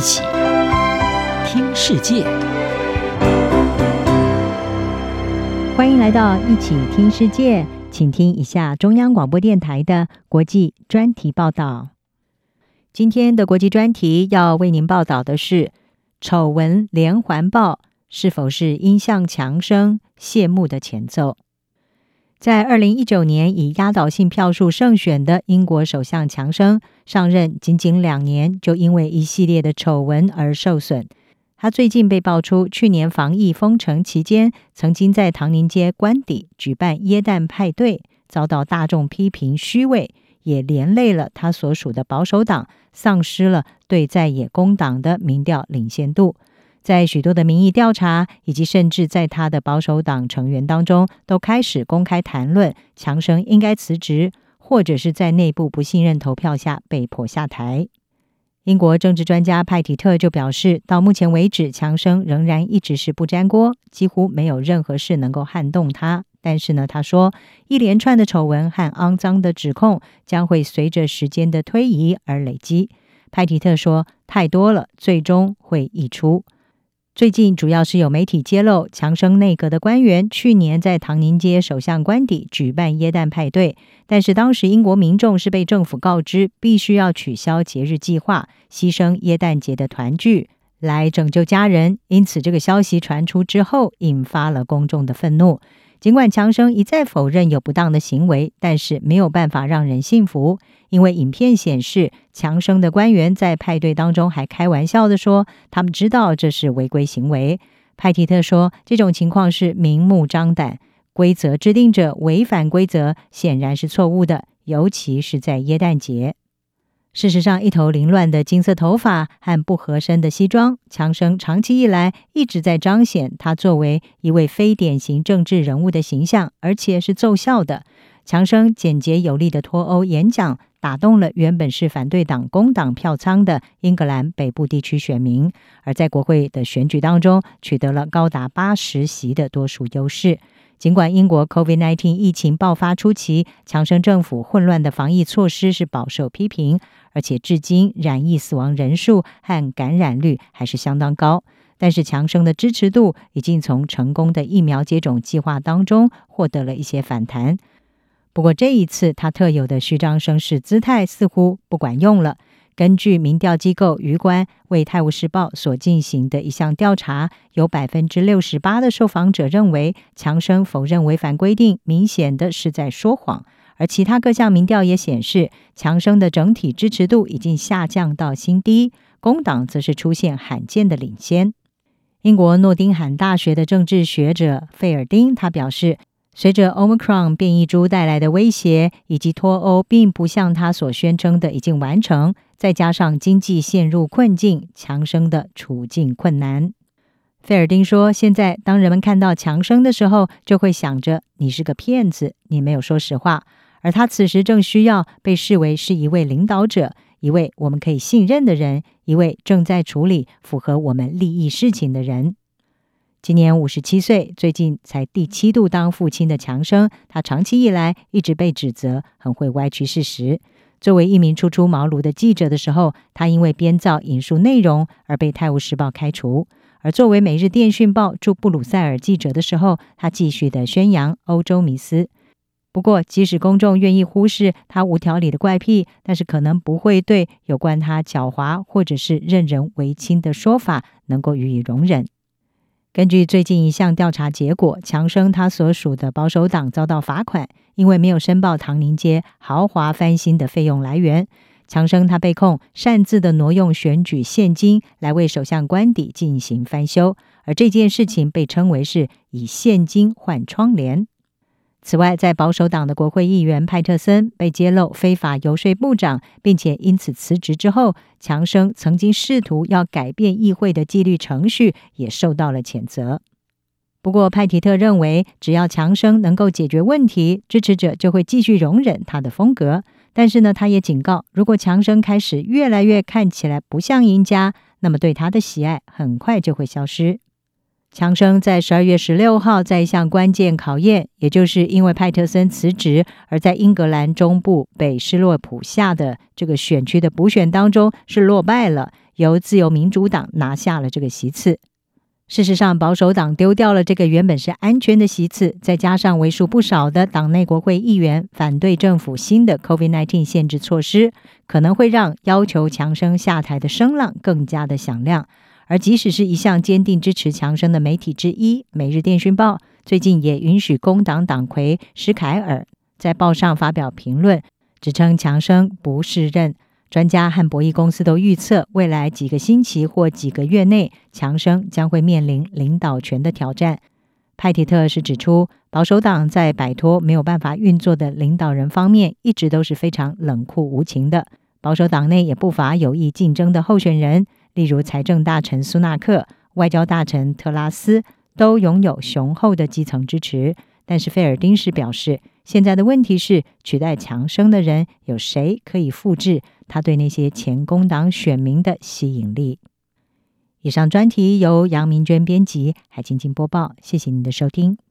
一起听世界，欢迎来到一起听世界，请听一下中央广播电台的国际专题报道。今天的国际专题要为您报道的是：丑闻连环报，是否是音像强生谢幕的前奏？在二零一九年以压倒性票数胜选的英国首相强生上任仅仅两年，就因为一系列的丑闻而受损。他最近被爆出，去年防疫封城期间，曾经在唐宁街官邸举办耶诞派对，遭到大众批评虚伪，也连累了他所属的保守党，丧失了对在野工党的民调领先度。在许多的民意调查，以及甚至在他的保守党成员当中，都开始公开谈论强生应该辞职，或者是在内部不信任投票下被迫下台。英国政治专家派提特就表示，到目前为止，强生仍然一直是不沾锅，几乎没有任何事能够撼动他。但是呢，他说，一连串的丑闻和肮脏的指控将会随着时间的推移而累积。派提特说，太多了，最终会溢出。最近主要是有媒体揭露，强生内阁的官员去年在唐宁街首相官邸举办耶诞派对，但是当时英国民众是被政府告知必须要取消节日计划，牺牲耶诞节的团聚来拯救家人，因此这个消息传出之后，引发了公众的愤怒。尽管强生一再否认有不当的行为，但是没有办法让人信服，因为影片显示强生的官员在派对当中还开玩笑地说，他们知道这是违规行为。派提特说，这种情况是明目张胆，规则制定者违反规则显然是错误的，尤其是在耶诞节。事实上，一头凌乱的金色头发和不合身的西装，强生长期以来一直在彰显他作为一位非典型政治人物的形象，而且是奏效的。强生简洁有力的脱欧演讲打动了原本是反对党工党票仓的英格兰北部地区选民，而在国会的选举当中取得了高达八十席的多数优势。尽管英国 COVID-19 疫情爆发初期，强生政府混乱的防疫措施是饱受批评。而且至今染疫死亡人数和感染率还是相当高，但是强生的支持度已经从成功的疫苗接种计划当中获得了一些反弹。不过这一次他特有的虚张声势姿态似乎不管用了。根据民调机构鱼官为《泰晤士报》所进行的一项调查，有百分之六十八的受访者认为强生否认违反规定，明显的是在说谎。而其他各项民调也显示，强生的整体支持度已经下降到新低，工党则是出现罕见的领先。英国诺丁汉大学的政治学者费尔丁他表示，随着 Omicron 变异株带来的威胁，以及脱欧并不像他所宣称的已经完成，再加上经济陷入困境，强生的处境困难。费尔丁说：“现在当人们看到强生的时候，就会想着你是个骗子，你没有说实话。”而他此时正需要被视为是一位领导者，一位我们可以信任的人，一位正在处理符合我们利益事情的人。今年五十七岁，最近才第七度当父亲的强生，他长期以来一直被指责很会歪曲事实。作为一名初出茅庐的记者的时候，他因为编造引述内容而被《泰晤士报》开除；而作为《每日电讯报》驻布鲁塞尔记者的时候，他继续的宣扬欧洲迷思。不过，即使公众愿意忽视他无条理的怪癖，但是可能不会对有关他狡猾或者是任人唯亲的说法能够予以容忍。根据最近一项调查结果，强生他所属的保守党遭到罚款，因为没有申报唐宁街豪华翻新的费用来源。强生他被控擅自的挪用选举现金来为首相官邸进行翻修，而这件事情被称为是以现金换窗帘。此外，在保守党的国会议员派特森被揭露非法游说部长，并且因此辞职之后，强生曾经试图要改变议会的纪律程序，也受到了谴责。不过，派提特认为，只要强生能够解决问题，支持者就会继续容忍他的风格。但是呢，他也警告，如果强生开始越来越看起来不像赢家，那么对他的喜爱很快就会消失。强生在十二月十六号在一项关键考验，也就是因为派特森辞职，而在英格兰中部北施洛普下的这个选区的补选当中是落败了，由自由民主党拿下了这个席次。事实上，保守党丢掉了这个原本是安全的席次，再加上为数不少的党内国会议员反对政府新的 COVID-19 限制措施，可能会让要求强生下台的声浪更加的响亮。而即使是一向坚定支持强生的媒体之一《每日电讯报》，最近也允许工党党魁史凯尔在报上发表评论，指称强生不适任。专家和博弈公司都预测，未来几个星期或几个月内，强生将会面临领导权的挑战。派提特是指出，保守党在摆脱没有办法运作的领导人方面，一直都是非常冷酷无情的。保守党内也不乏有意竞争的候选人。例如，财政大臣苏纳克、外交大臣特拉斯都拥有雄厚的基层支持。但是，费尔丁士表示，现在的问题是，取代强生的人有谁可以复制他对那些前工党选民的吸引力？以上专题由杨明娟编辑，海清清播报。谢谢您的收听。